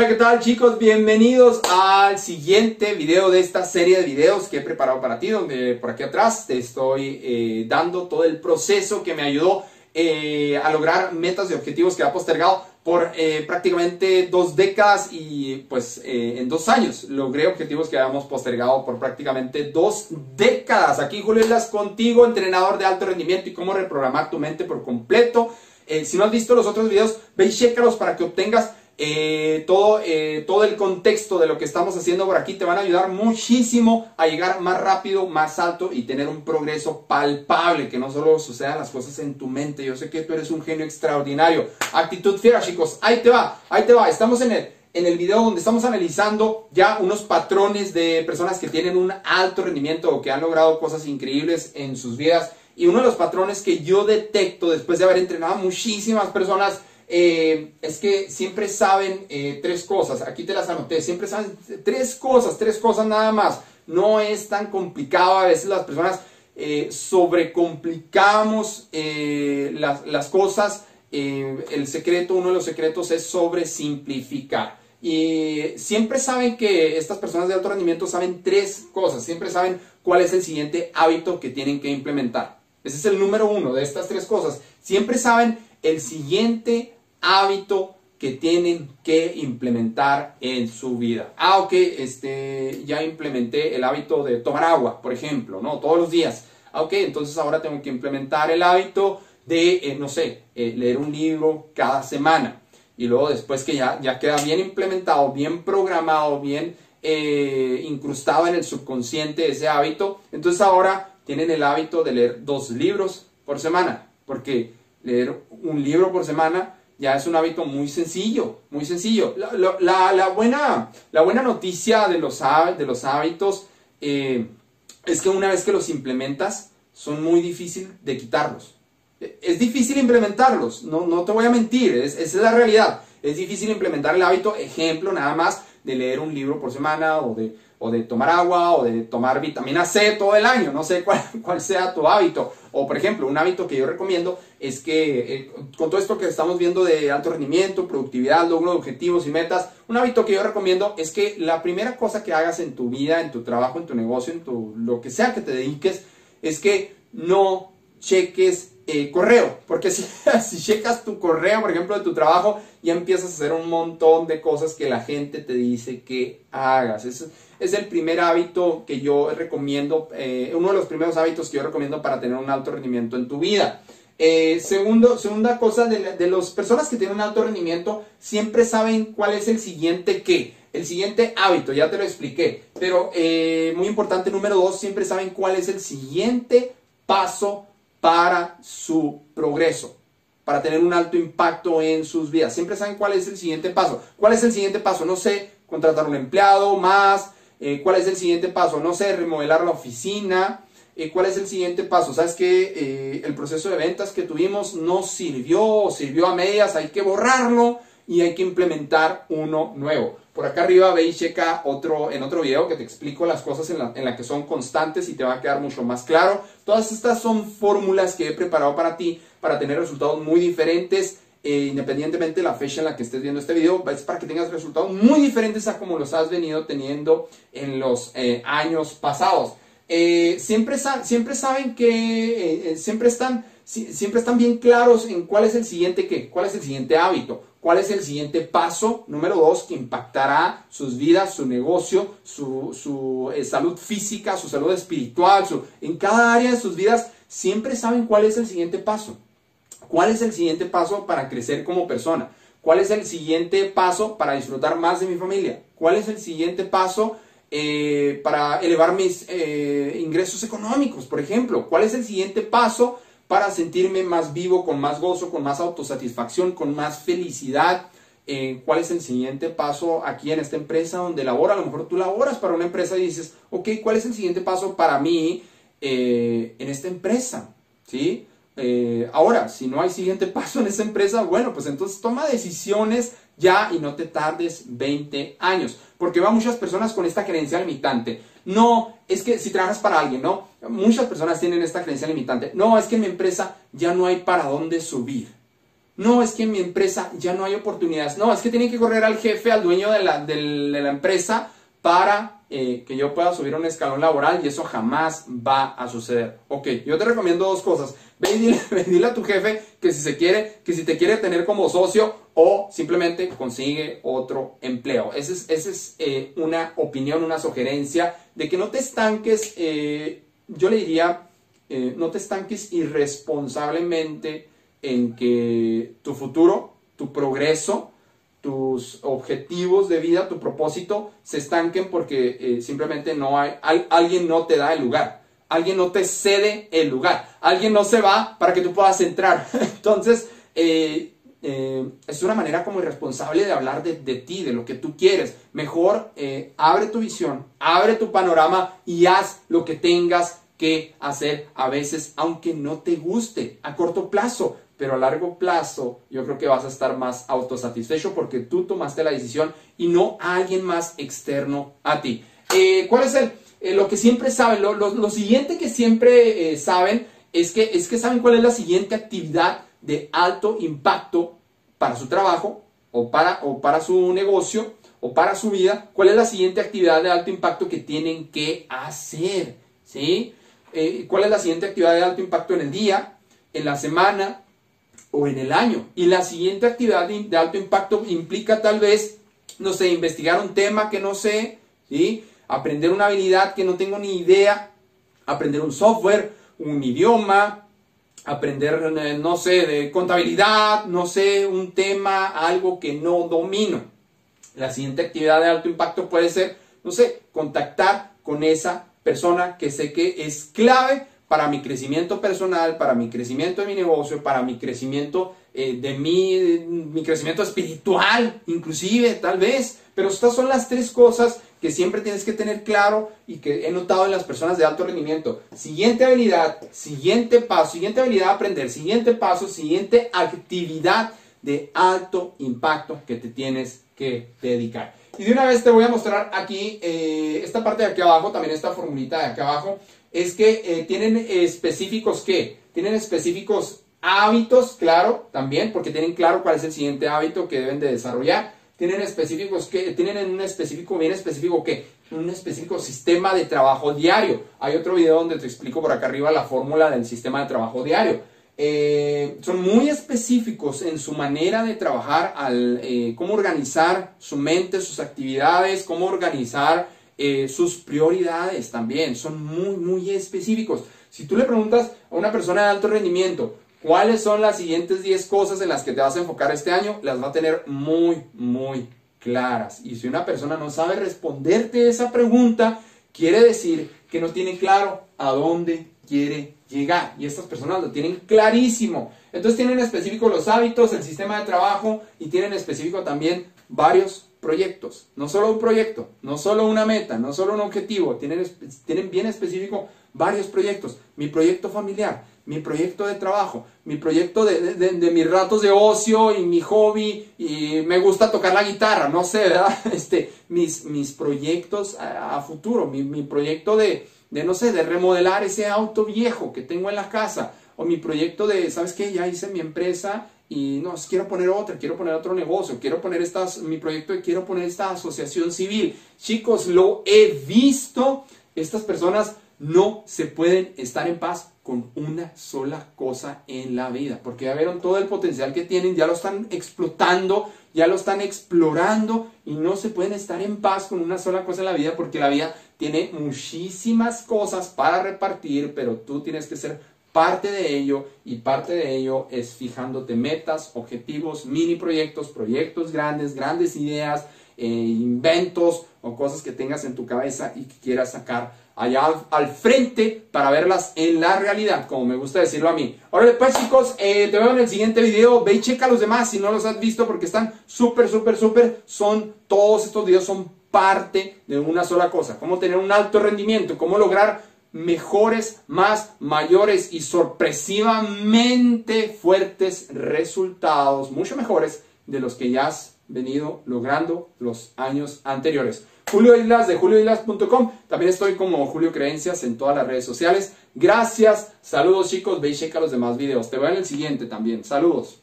Hola, ¿qué tal chicos? Bienvenidos al siguiente video de esta serie de videos que he preparado para ti, donde por aquí atrás te estoy eh, dando todo el proceso que me ayudó eh, a lograr metas y objetivos que ha postergado por eh, prácticamente dos décadas y pues en dos años logré objetivos que habíamos postergado por prácticamente dos décadas. Aquí Julio Islas contigo, entrenador de alto rendimiento y cómo reprogramar tu mente por completo. si no has visto los otros videos, ve y chécalos para que obtengas eh, todo, eh, todo el contexto de lo que estamos haciendo por aquí te van a ayudar muchísimo a llegar más rápido, más alto y tener un progreso palpable, que no solo sucedan las cosas en tu mente. Yo sé que tú eres un genio extraordinario. Actitud fiera, chicos. Ahí te va, ahí te va. Estamos en el, en el video donde estamos analizando ya unos patrones de personas que tienen un alto rendimiento o que han logrado cosas increíbles en sus vidas. Y uno de los patrones que yo detecto después de haber entrenado a muchísimas personas eh, es que siempre saben eh, tres cosas, aquí te las anoté, siempre saben tres cosas, tres cosas nada más. No es tan complicado, a veces las personas eh, sobrecomplicamos las, las, cosas. el secreto, uno de los secretos es sobresimplificar. Y siempre saben que estas personas de alto rendimiento saben tres cosas, siempre saben cuál es el siguiente hábito que tienen que implementar. Ese es el número uno de estas tres cosas. Siempre saben el siguiente hábito que tienen que implementar en su vida. Ah, ok, este, ya implementé el hábito de tomar agua, por ejemplo, ¿no? Todos los días. Ah, ok, entonces ahora tengo que implementar el hábito de, eh, no sé, eh, leer un libro cada semana. Y luego después que ya, ya queda bien implementado, bien programado, bien eh, incrustado en el subconsciente ese hábito, entonces ahora tienen el hábito de leer dos libros por semana. Porque leer un libro por semana ya es un hábito muy sencillo, muy sencillo. La, buena, la buena, noticia de los, de los hábitos eh, es que una vez que los implementas, son muy difíciles de quitarlos. Es difícil implementarlos, no, no te voy a mentir, esa es la realidad. Es difícil implementar el hábito, ejemplo nada más, de leer un libro por semana o de o de tomar agua o de tomar vitamina C todo el año, no sé cuál, cuál sea tu hábito. O por ejemplo, un hábito que yo recomiendo es que eh, con todo esto que estamos viendo de alto rendimiento, productividad, logro de objetivos y metas, un hábito que yo recomiendo es que la primera cosa que hagas en tu vida, en tu trabajo, en tu negocio, en tu lo que sea que te dediques, es que no cheques eh, correo, porque si, si checas tu correo, por ejemplo, de tu trabajo, ya empiezas a hacer un montón de cosas que la gente te dice que hagas. Es, es el primer hábito que yo recomiendo, eh, uno de los primeros hábitos que yo recomiendo para tener un alto rendimiento en tu vida. Eh, segundo, segunda cosa, de, de las personas que tienen un alto rendimiento, siempre saben cuál es el siguiente qué. El siguiente hábito, ya te lo expliqué. Pero muy importante, número dos, siempre saben cuál es el siguiente paso para su progreso, para tener un alto impacto en sus vidas. Siempre saben cuál es el siguiente paso. ¿Cuál es el siguiente paso? No sé, contratar un empleado más. Eh, ¿Cuál es el siguiente paso? No sé, remodelar la oficina. Eh, ¿Cuál es el siguiente paso? ¿Sabes que eh, el proceso de ventas que tuvimos no sirvió, sirvió a medias, hay que borrarlo y hay que implementar uno nuevo. Por acá arriba ve y checa otro, en otro video que te explico las cosas en la, en que son constantes y te va a quedar mucho más claro. Todas estas son fórmulas que he preparado para ti para tener resultados muy diferentes. Eh, independientemente de la fecha en la que estés viendo este video, es para que tengas resultados muy diferentes a como los has venido teniendo en los eh, años pasados. Eh, siempre, siempre saben que siempre, están, siempre están bien claros en cuál es el siguiente qué, cuál es el siguiente hábito cuál es el siguiente paso, número dos, que impactará sus vidas, su negocio, su, eh, salud física, su salud espiritual, en cada área de sus vidas, siempre saben cuál es el siguiente paso. ¿Cuál es el siguiente paso para crecer como persona? ¿Cuál es el siguiente paso para disfrutar más de mi familia? ¿Cuál es el siguiente paso eh, para elevar mis eh, ingresos económicos, por ejemplo? ¿Cuál es el siguiente paso para sentirme más vivo, con más gozo, con más autosatisfacción, con más felicidad. Eh, ¿Cuál es el siguiente paso aquí en esta empresa donde labora? A lo mejor tú laboras para una empresa y dices, ok, ¿cuál es el siguiente paso para mí eh, en esta empresa? ¿Sí? Eh, ahora, si no hay siguiente paso en esa empresa, bueno, pues entonces toma decisiones ya y no te tardes 20 años. Porque va muchas personas con esta creencia limitante. No, es que si trabajas para alguien, ¿no? Muchas personas tienen esta creencia limitante. No, es que en mi empresa ya no hay para dónde subir. No, es que en mi empresa ya no hay oportunidades. No, es que tienen que correr al jefe, al dueño de la, de la empresa para eh, que yo pueda subir un escalón laboral y eso jamás va a suceder. Ok, yo te recomiendo dos cosas. Ve y dile, a tu jefe que si se quiere, que si te quiere tener como socio o simplemente consigue otro empleo. Esa es, es eh, una opinión, una sugerencia de que no te estanques, eh, yo le diría, no te estanques irresponsablemente en que tu futuro, tu progreso, tus objetivos de vida, tu propósito, se estanquen porque eh, simplemente no hay, alguien no te da el lugar, alguien no te cede el lugar, alguien no se va para que tú puedas entrar. Entonces, eh, eh, es una manera como irresponsable de hablar de, de, ti, de lo que tú quieres. Mejor abre tu visión, abre tu panorama y haz lo que tengas que hacer a veces, aunque no te guste a corto plazo pero a largo plazo yo creo que vas a estar más autosatisfecho porque tú tomaste la decisión y no alguien más externo a ti. Eh, ¿Cuál es el, eh, lo que siempre saben? Lo, siguiente que siempre eh, saben es que, es que saben cuál es la siguiente actividad de alto impacto para su trabajo o para, o para su negocio o para su vida. ¿Cuál es la siguiente actividad de alto impacto que tienen que hacer? ¿Sí? ¿Cuál es la siguiente actividad de alto impacto en el día, en la semana, o en el año. Y la siguiente actividad de, alto impacto implica tal vez, no sé, investigar un tema que no sé, ¿sí? aprender una habilidad que no tengo ni idea, aprender un software, un idioma, aprender, eh, no sé, de contabilidad, no sé, un tema, algo que no domino. La siguiente actividad de alto impacto puede ser, no sé, contactar con esa persona que sé que es clave para mi crecimiento personal, para mi crecimiento de mi negocio, para mi crecimiento eh, de mi, mi crecimiento espiritual, inclusive, tal vez. Pero estas son las tres cosas que siempre tienes que tener claro y que he notado en las personas de alto rendimiento. Siguiente habilidad, siguiente paso, siguiente habilidad aprender, siguiente paso, siguiente actividad de alto impacto que te tienes que dedicar. Y de una vez te voy a mostrar aquí, eh, esta parte de aquí abajo, también esta formulita de aquí abajo, es que eh, tienen específicos ¿qué? Tienen específicos hábitos, claro, también, porque tienen claro cuál es el siguiente hábito que deben de desarrollar. Tienen específicos que tienen un específico, bien específico que un específico sistema de trabajo diario. Hay otro video donde te explico por acá arriba la fórmula del sistema de trabajo diario. Eh, son muy específicos en su manera de trabajar, al, eh, cómo organizar su mente, sus actividades, cómo organizar eh, sus prioridades también son muy, muy específicos. Si tú le preguntas a una persona de alto rendimiento, ¿cuáles son las siguientes 10 cosas en las que te vas a enfocar este año? Las va a tener muy, muy claras. Y si una persona no sabe responderte esa pregunta, quiere decir que no tiene claro a dónde quiere llegar. Y estas personas lo tienen clarísimo. Entonces tienen específico los hábitos, el sistema de trabajo y tienen específico también varios proyectos, no solo un proyecto, no solo una meta, no solo un objetivo, tienen, tienen bien específico varios proyectos. Mi proyecto familiar, mi proyecto de trabajo, mi proyecto de, de, mis ratos de ocio y mi hobby, y me gusta tocar la guitarra, no sé, ¿verdad? Este, mis, mis proyectos a, futuro, mi, mi proyecto de, no sé, de remodelar ese auto viejo que tengo en la casa, o mi proyecto de, ¿sabes qué? Ya hice mi empresa y no, quiero poner otra, quiero poner otro negocio, quiero poner estas, mi proyecto, quiero poner esta asociación civil. Chicos, lo he visto, estas personas no se pueden estar en paz con una sola cosa en la vida, porque ya vieron todo el potencial que tienen, ya lo están explotando, ya lo están explorando y no se pueden estar en paz con una sola cosa en la vida, porque la vida tiene muchísimas cosas para repartir, pero tú tienes que ser Parte de ello y parte de ello es fijándote metas, objetivos, mini proyectos, proyectos grandes, grandes ideas, eh, inventos o cosas que tengas en tu cabeza y que quieras sacar allá al, frente para verlas en la realidad, como me gusta decirlo a mí. Ahora después chicos, eh, te veo en el siguiente video, ve y checa los demás si no los has visto porque están súper, súper, súper, son, todos estos videos son parte de una sola cosa, cómo tener un alto rendimiento, cómo lograr mejores, más mayores y sorpresivamente fuertes resultados, mucho mejores de los que ya has venido logrando los años anteriores. Julio Islas de julioislas.com. También estoy como Julio Creencias en todas las redes sociales. Gracias. Saludos chicos. Ve y checa los demás videos. Te veo en el siguiente también. Saludos.